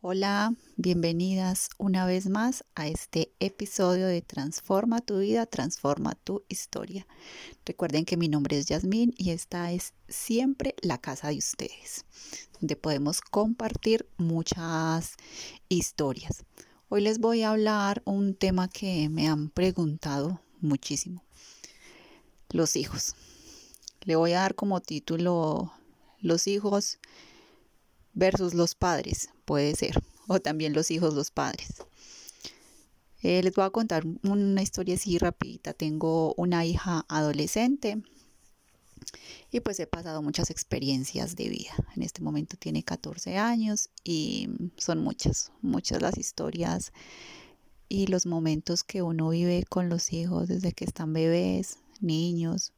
Hola, bienvenidas una vez más a este episodio de Transforma tu vida, transforma tu historia. Recuerden que mi nombre es Yasmín y esta es siempre la casa de ustedes, donde podemos compartir muchas historias. Hoy les voy a hablar un tema que me han preguntado muchísimo. Los hijos. Le voy a dar como título Los hijos versus los padres, puede ser, o también los hijos, los padres. Eh, les voy a contar una historia así rapidita. Tengo una hija adolescente y pues he pasado muchas experiencias de vida. En este momento tiene 14 años y son muchas, muchas las historias y los momentos que uno vive con los hijos desde que están bebés, niños,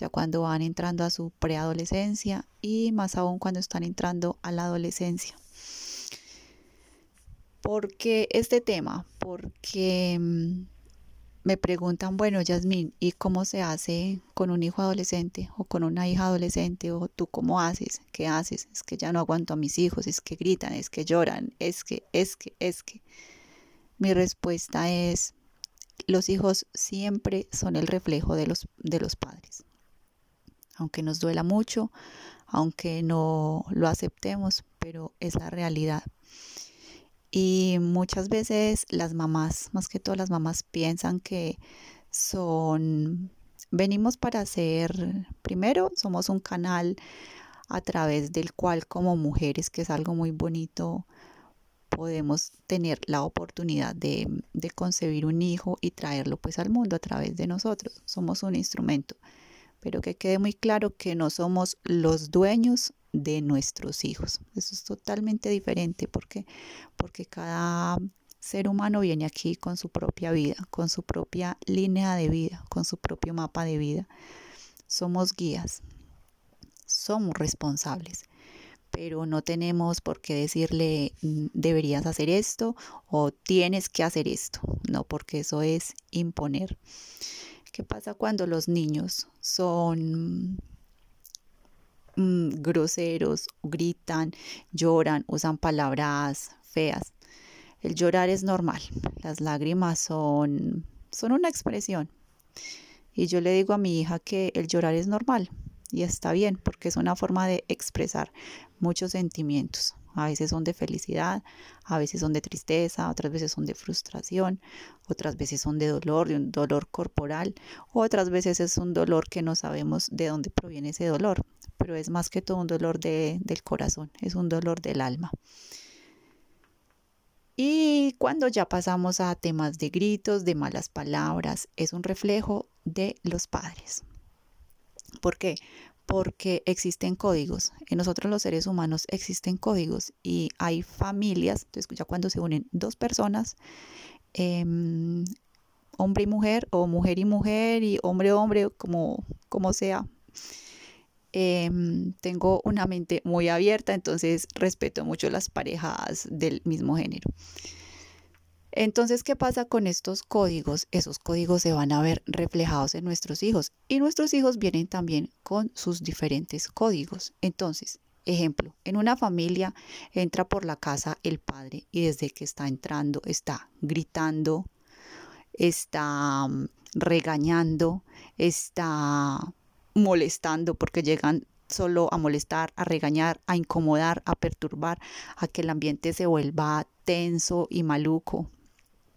ya cuando van entrando a su preadolescencia y más aún cuando están entrando a la adolescencia. ¿Por qué este tema? Porque mm, me preguntan, bueno, Yasmín, ¿y cómo se hace con un hijo adolescente o con una hija adolescente? ¿O tú cómo haces? ¿Qué haces? Es que ya no aguanto a mis hijos, es que gritan, es que lloran, es que, es que, es que. Mi respuesta es, los hijos siempre son el reflejo de los, de los padres aunque nos duela mucho, aunque no lo aceptemos, pero es la realidad. Y muchas veces las mamás, más que todas las mamás, piensan que son, venimos para ser, primero, somos un canal a través del cual como mujeres, que es algo muy bonito, podemos tener la oportunidad de, de concebir un hijo y traerlo pues al mundo a través de nosotros. Somos un instrumento pero que quede muy claro que no somos los dueños de nuestros hijos. Eso es totalmente diferente porque, porque cada ser humano viene aquí con su propia vida, con su propia línea de vida, con su propio mapa de vida. Somos guías, somos responsables, pero no tenemos por qué decirle mm, deberías hacer esto o tienes que hacer esto, no, porque eso es imponer. ¿Qué pasa cuando los niños son mm, groseros, gritan, lloran, usan palabras feas? El llorar es normal, las lágrimas son, son una expresión. Y yo le digo a mi hija que el llorar es normal y está bien porque es una forma de expresar muchos sentimientos. A veces son de felicidad, a veces son de tristeza, otras veces son de frustración, otras veces son de dolor, de un dolor corporal, otras veces es un dolor que no sabemos de dónde proviene ese dolor, pero es más que todo un dolor del corazón, es un dolor del alma. Y cuando ya pasamos a temas de gritos, de malas palabras, es un reflejo de los padres. ¿Por qué? Porque existen códigos. En nosotros los seres humanos existen códigos y hay familias, entonces ya cuando se unen dos personas, em, hombre y mujer o mujer y mujer y hombre hombre, como, como sea. Em, tengo una mente muy abierta, entonces respeto mucho las parejas del mismo género. Entonces, ¿qué pasa con estos códigos? Esos códigos se van a ver reflejados en nuestros hijos y nuestros hijos vienen también con sus diferentes códigos. Entonces, ejemplo, en una familia entra por la casa el padre y desde que está entrando está gritando, está mm, regañando, está molestando porque llegan solo a molestar, a regañar, a incomodar, a perturbar, a que el ambiente se vuelva tenso y maluco.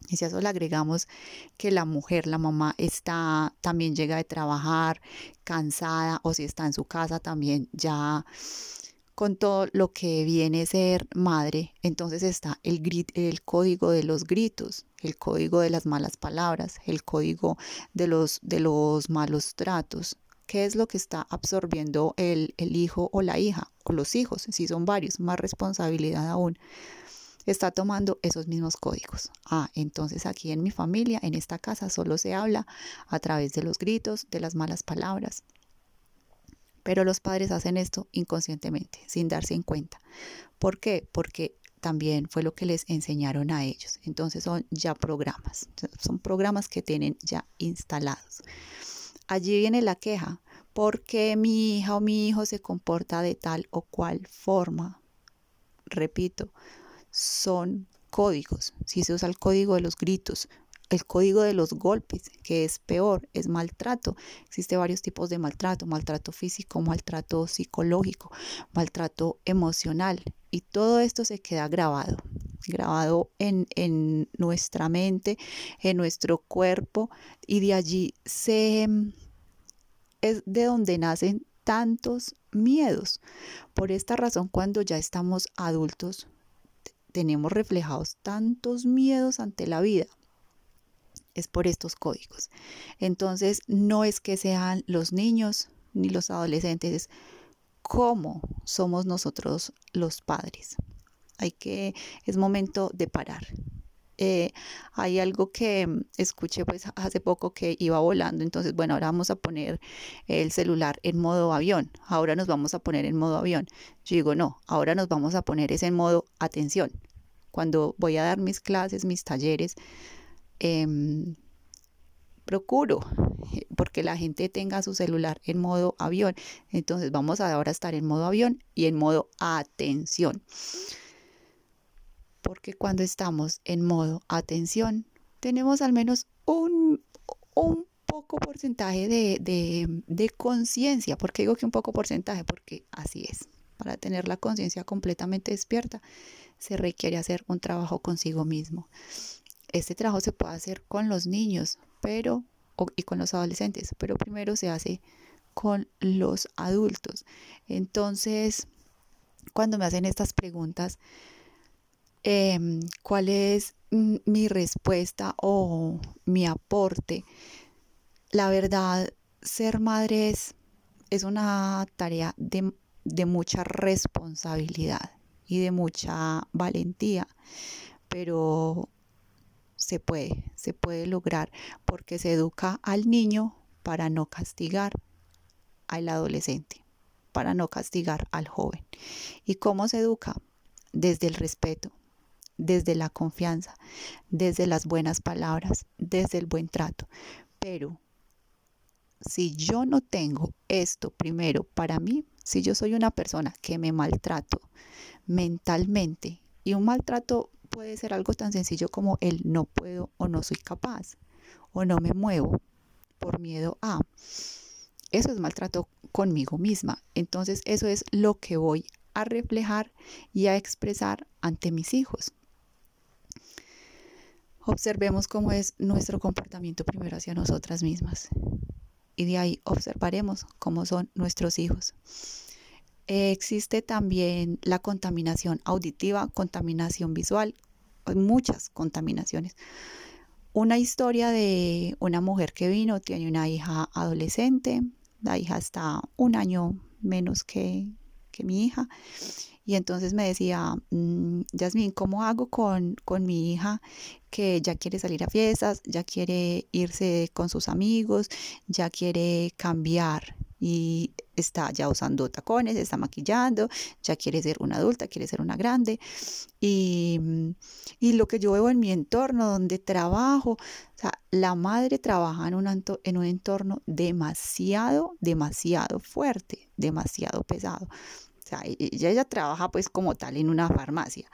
Y si a eso le agregamos que la mujer, la mamá, está, también llega de trabajar cansada o si está en su casa también ya con todo lo que viene ser madre, entonces está el, el código de los gritos, el código de las malas palabras, el código de los, de los malos tratos. ¿Qué es lo que está absorbiendo el, el hijo o la hija o los hijos? Si son varios, más responsabilidad aún está tomando esos mismos códigos. Ah, entonces aquí en mi familia, en esta casa, solo se habla a través de los gritos, de las malas palabras. Pero los padres hacen esto inconscientemente, sin darse en cuenta. ¿Por qué? Porque también fue lo que les enseñaron a ellos. Entonces son ya programas, son programas que tienen ya instalados. Allí viene la queja, porque mi hija o mi hijo se comporta de tal o cual forma. Repito, son códigos. Si se usa el código de los gritos, el código de los golpes, que es peor, es maltrato. Existe varios tipos de maltrato, maltrato físico, maltrato psicológico, maltrato emocional. Y todo esto se queda grabado, grabado en, en nuestra mente, en nuestro cuerpo, y de allí se es de donde nacen tantos miedos. Por esta razón, cuando ya estamos adultos, tenemos reflejados tantos miedos ante la vida. Es por estos códigos. Entonces, no es que sean los niños ni los adolescentes, es cómo somos nosotros los padres. Hay que, es momento de parar, eh, hay algo que mm, escuché pues hace poco que iba volando, entonces bueno, ahora vamos a poner el celular en modo avión, ahora nos vamos a poner en modo avión. Yo digo, no, ahora nos vamos a poner ese en modo atención. Cuando voy a dar mis clases, mis talleres, em, procuro porque la gente tenga su celular en modo avión. Entonces vamos a ahora estar en modo avión y en modo atención porque cuando estamos en modo atención, tenemos al menos un, un poco porcentaje de, de, conciencia. ¿Por qué digo que un poco porcentaje? Porque así es. Para tener la conciencia completamente despierta, se requiere hacer un trabajo consigo mismo. Este trabajo se puede hacer con los niños, pero y con los adolescentes, pero primero se hace con los adultos. Entonces, cuando me hacen estas preguntas, Em, cuál es mi respuesta o mi aporte. La verdad, ser madre es, una tarea de, de mucha responsabilidad y de mucha valentía, pero se puede, se puede lograr porque se educa al niño para no castigar al adolescente, para no castigar al joven. ¿Y cómo se educa? Desde el respeto, desde la confianza, desde las buenas palabras, desde el buen trato. Pero si yo no tengo esto primero para mí, si yo soy una persona que me maltrato mentalmente, y un maltrato puede ser algo tan sencillo como el no puedo o no soy capaz o no me muevo por miedo a. Eso es maltrato conmigo misma. Entonces eso es lo que voy a reflejar y a expresar ante mis hijos observemos cómo es nuestro comportamiento primero hacia nosotras mismas. Y de ahí observaremos cómo son nuestros hijos. existe también la contaminación auditiva, contaminación visual, muchas contaminaciones. Una historia de una mujer que vino, tiene una hija adolescente, la hija está un año menos que, que mi hija y entonces me decía, mm, Yasmin, ¿cómo hago con, con mi hija que ya quiere salir a fiestas, ya quiere irse con sus amigos, ya quiere cambiar? y está ya usando tacones, está maquillando, ya quiere ser una adulta, quiere ser una grande. Y, y lo que yo veo en mi entorno, donde trabajo, o sea, la madre trabaja en un, en un entorno demasiado, demasiado fuerte, demasiado pesado. O sea, e, ella, ella trabaja pues como tal en una farmacia,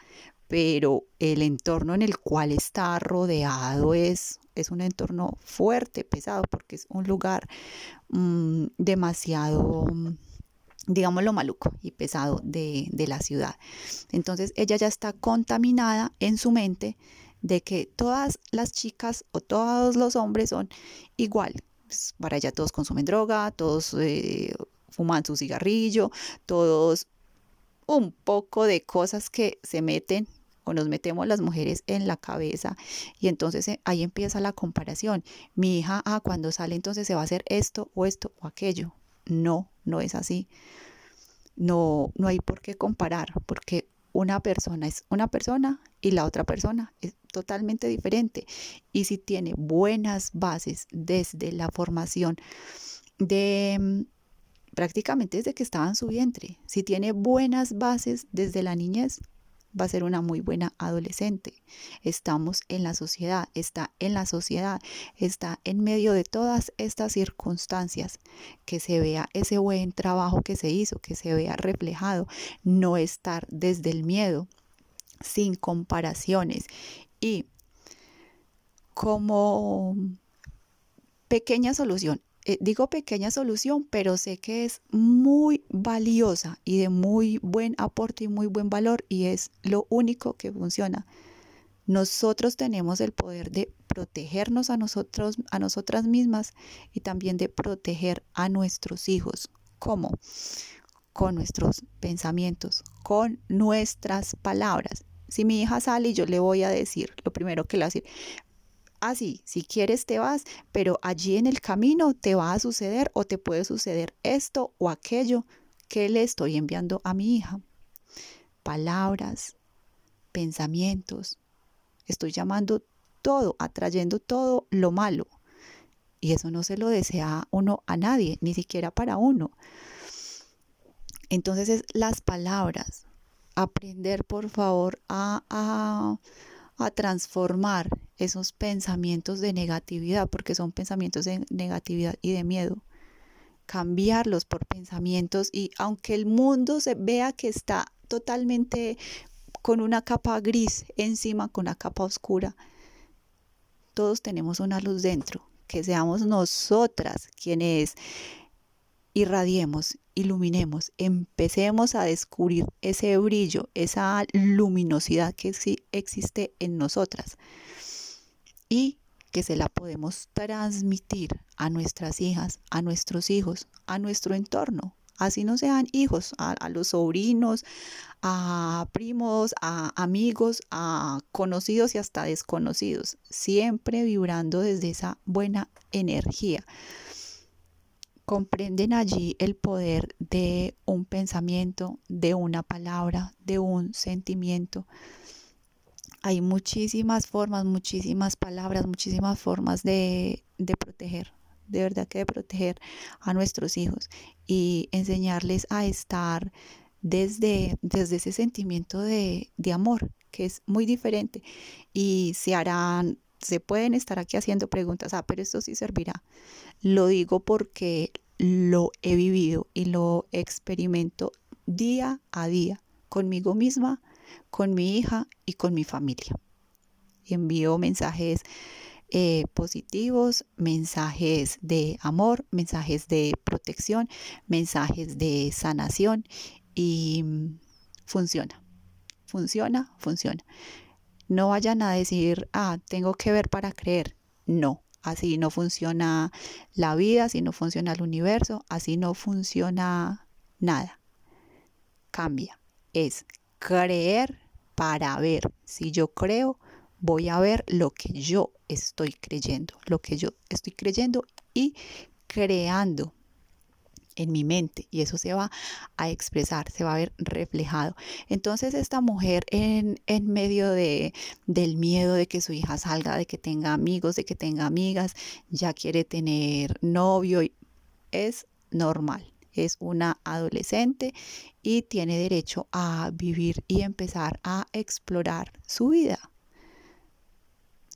pero el entorno en el cual está rodeado es, es un entorno fuerte, pesado, porque es un lugar mm, demasiado, digámoslo, maluco y pesado de, de la ciudad. Entonces ella ya está contaminada en su mente de que todas las chicas o todos los hombres son igual. Pues, para ella todos consumen droga, todos eh, fuman su cigarrillo, todos un poco de cosas que se meten o nos metemos las mujeres en la cabeza y entonces eh, ahí empieza la comparación. Mi hija, ah, cuando sale entonces se va a hacer esto o esto o aquello. No, no es así. No, no hay por qué comparar, porque una persona es una persona y la otra persona es totalmente diferente. Y si tiene buenas bases desde la formación de prácticamente desde que estaba en su vientre. Si tiene buenas bases desde la niñez, va a ser una muy buena adolescente. Estamos en la sociedad, está en la sociedad, está en medio de todas estas circunstancias, que se vea ese buen trabajo que se hizo, que se vea reflejado, no estar desde el miedo, sin comparaciones. Y como pequeña solución, eh, digo pequeña solución, pero sé que es muy valiosa y de muy buen aporte y muy buen valor y es lo único que funciona. Nosotros tenemos el poder de protegernos a nosotros, a nosotras mismas y también de proteger a nuestros hijos. ¿Cómo? Con nuestros pensamientos, con nuestras palabras. Si mi hija sale y yo le voy a decir, lo primero que le voy a decir, así, si quieres te vas, pero allí en el camino te va a suceder o te puede suceder esto o aquello que le estoy enviando a mi hija. Palabras, pensamientos. Estoy llamando todo, atrayendo todo lo malo. Y eso no se lo desea uno a nadie, ni siquiera para uno. Entonces es las palabras. Aprender, por favor, a, a, a transformar esos pensamientos de negatividad, porque son pensamientos de negatividad y de miedo. Cambiarlos por pensamientos y aunque el mundo se vea que está totalmente con una capa gris encima, con una capa oscura, todos tenemos una luz dentro, que seamos nosotras quienes irradiemos, iluminemos, empecemos a descubrir ese brillo, esa luminosidad que sí existe en nosotras y que se la podemos transmitir a nuestras hijas, a nuestros hijos, a nuestro entorno. Así no sean hijos, a, los sobrinos, a primos, a amigos, a conocidos y hasta desconocidos, siempre vibrando desde esa buena energía. Comprenden allí el poder de un pensamiento, de una palabra, de un sentimiento, hay muchísimas formas, muchísimas palabras, muchísimas formas de, proteger, de verdad que de proteger a nuestros hijos y enseñarles a estar desde, desde ese sentimiento de, de amor, que es muy diferente. Y se harán, se pueden estar aquí haciendo preguntas, ah, pero esto sí servirá. Lo digo porque lo he vivido y lo experimento día a día conmigo misma con mi hija y con mi familia. Envío mensajes eh, positivos, mensajes de amor, mensajes de protección, mensajes de sanación y mm, funciona, funciona, funciona. No vayan a decir, ah, tengo que ver para creer. No, así no funciona la vida, así no funciona el universo, así no funciona nada. Cambia. Es creer para ver. Si yo creo, voy a ver lo que yo estoy creyendo, lo que yo estoy creyendo y creando en mi mente y eso se va a expresar, se va a ver reflejado. Entonces esta mujer en, en medio de, del miedo de que su hija salga, de que tenga amigos, de que tenga amigas, ya quiere tener novio, es normal es una adolescente y tiene derecho a vivir y empezar a explorar su vida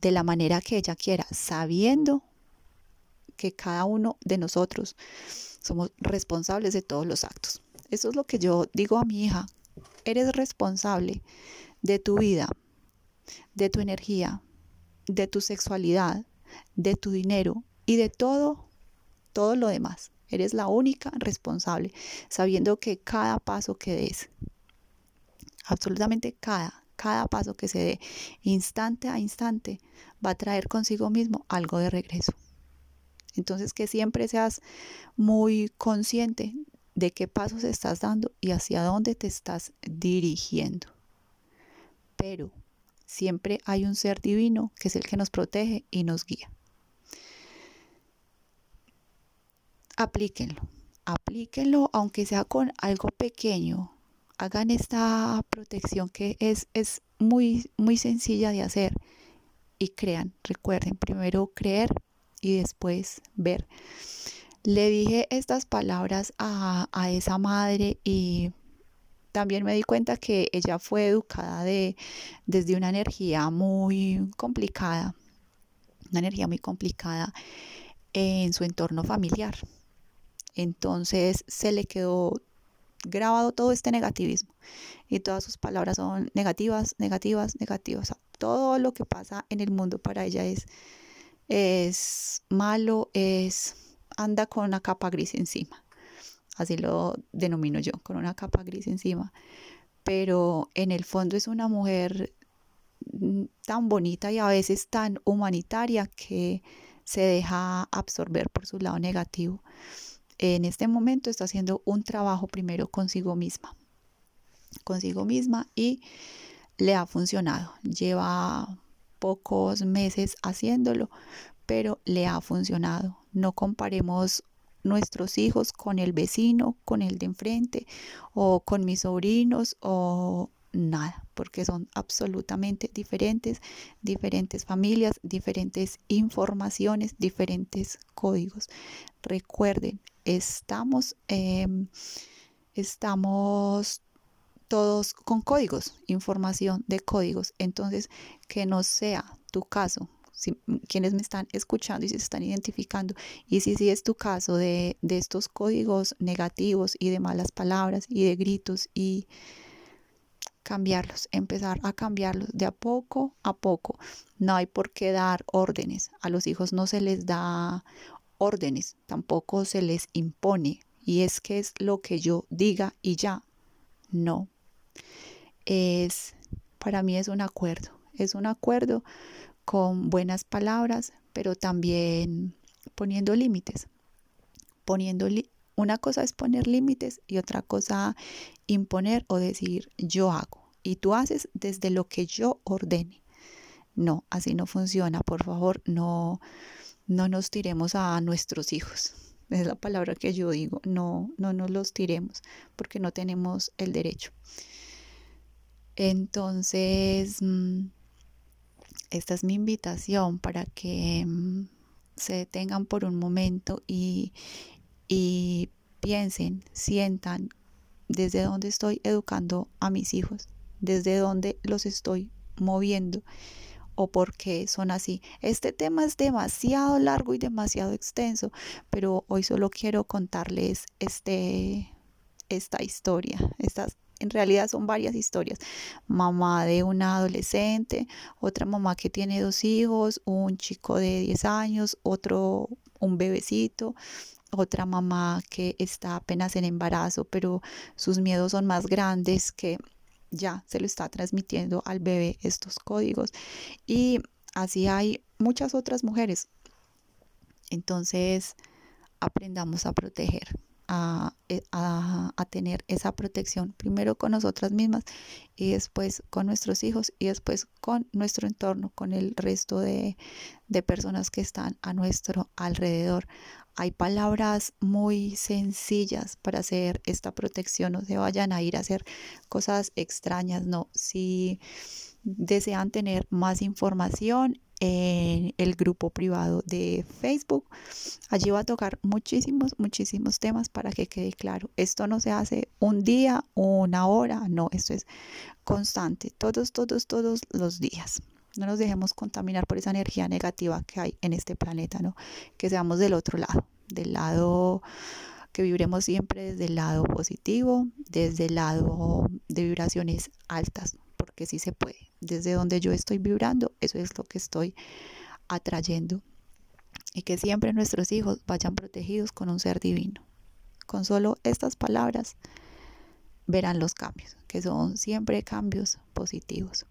de la manera que ella quiera, sabiendo que cada uno de nosotros somos responsables de todos los actos. Eso es lo que yo digo a mi hija. Eres responsable de tu vida, de tu energía, de tu sexualidad, de tu dinero y de todo, todo lo demás. Eres la única responsable, sabiendo que cada paso que des, absolutamente cada, cada paso que se dé, instante a instante, va a traer consigo mismo algo de regreso. Entonces que siempre seas muy consciente de qué pasos estás dando y hacia dónde te estás dirigiendo. Pero siempre hay un ser divino que es el que nos protege y nos guía. aplíquenlo, aplíquenlo aunque sea con algo pequeño. Hagan esta protección que es, es muy, muy sencilla de hacer y crean, recuerden, primero creer y después ver. Le dije estas palabras a, a esa madre y también me di cuenta que ella fue educada de, desde una energía muy complicada, una energía muy complicada en su entorno familiar. Entonces se le quedó grabado todo este negativismo y todas sus palabras son negativas, negativas, negativas. todo lo que pasa en el mundo para ella es, es malo, es anda con una capa gris encima. Así lo denomino yo, con una capa gris encima. Pero en el fondo es una mujer mm, tan bonita y a veces tan humanitaria que se deja absorber por su lado negativo. En este momento está haciendo un trabajo primero consigo misma, consigo misma y le ha funcionado. Lleva pocos meses haciéndolo, pero le ha funcionado. No comparemos nuestros hijos con el vecino, con el de enfrente o con mis sobrinos o nada, porque son absolutamente diferentes, diferentes familias, diferentes informaciones, diferentes códigos. Recuerden, estamos, em, estamos todos con códigos, información de códigos. Entonces, que no sea tu caso, quienes me están escuchando y se están identificando, y si sí es tu caso de, de estos códigos negativos y de malas palabras y de gritos y cambiarlos, empezar a cambiarlos de a poco a poco. No hay por qué dar órdenes. A los hijos no se les da órdenes, tampoco se les impone. Y es que es lo que yo diga y ya. No. Es, para mí es un acuerdo. Es un acuerdo con buenas palabras, pero también poniendo límites. Poniendo una cosa es poner límites y otra cosa imponer o decir yo hago. Y tú haces desde lo que yo ordene. No, así no funciona. Por favor, no, no nos tiremos a nuestros hijos. Es la palabra que yo digo. No, no nos los tiremos porque no tenemos el derecho. Entonces, mm, esta es mi invitación para que mm, se detengan por un momento y, y piensen, sientan desde dónde estoy educando a mis hijos, desde dónde los estoy moviendo o por qué son así. Este tema es demasiado largo y demasiado extenso, pero hoy solo quiero contarles este, esta historia, estas en realidad son varias historias. Mamá de una adolescente, otra mamá que tiene dos hijos, un chico de 10 años, otro, un bebecito, otra mamá que está apenas en embarazo, pero sus miedos son más grandes que ya se lo está transmitiendo al bebé estos códigos. Y así hay muchas otras mujeres. Entonces, aprendamos a proteger, eh, a, tener esa protección, primero con nosotras mismas y después con nuestros hijos y después con nuestro entorno, con el resto de personas que están a nuestro alrededor. Hay palabras muy sencillas para hacer esta protección, no se vayan a ir a hacer cosas extrañas, no. Si desean tener más información, en el grupo privado de Facebook. Allí va a tocar muchísimos, muchísimos temas para que quede claro. Esto no se hace un día, una hora, no, esto es constante, todos, todos, todos los días. No nos dejemos contaminar por esa energía negativa que hay en este planeta, ¿no? Que seamos del otro lado, del lado que vibremos siempre desde el lado positivo, desde el lado de vibraciones altas, porque sí se puede. Desde donde yo estoy vibrando, eso es lo que estoy atrayendo. Y que siempre nuestros hijos vayan protegidos con un ser divino. Con solo estas palabras verán los cambios, que son siempre cambios positivos.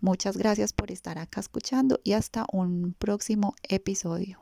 Muchas gracias por estar acá escuchando y hasta un próximo episodio.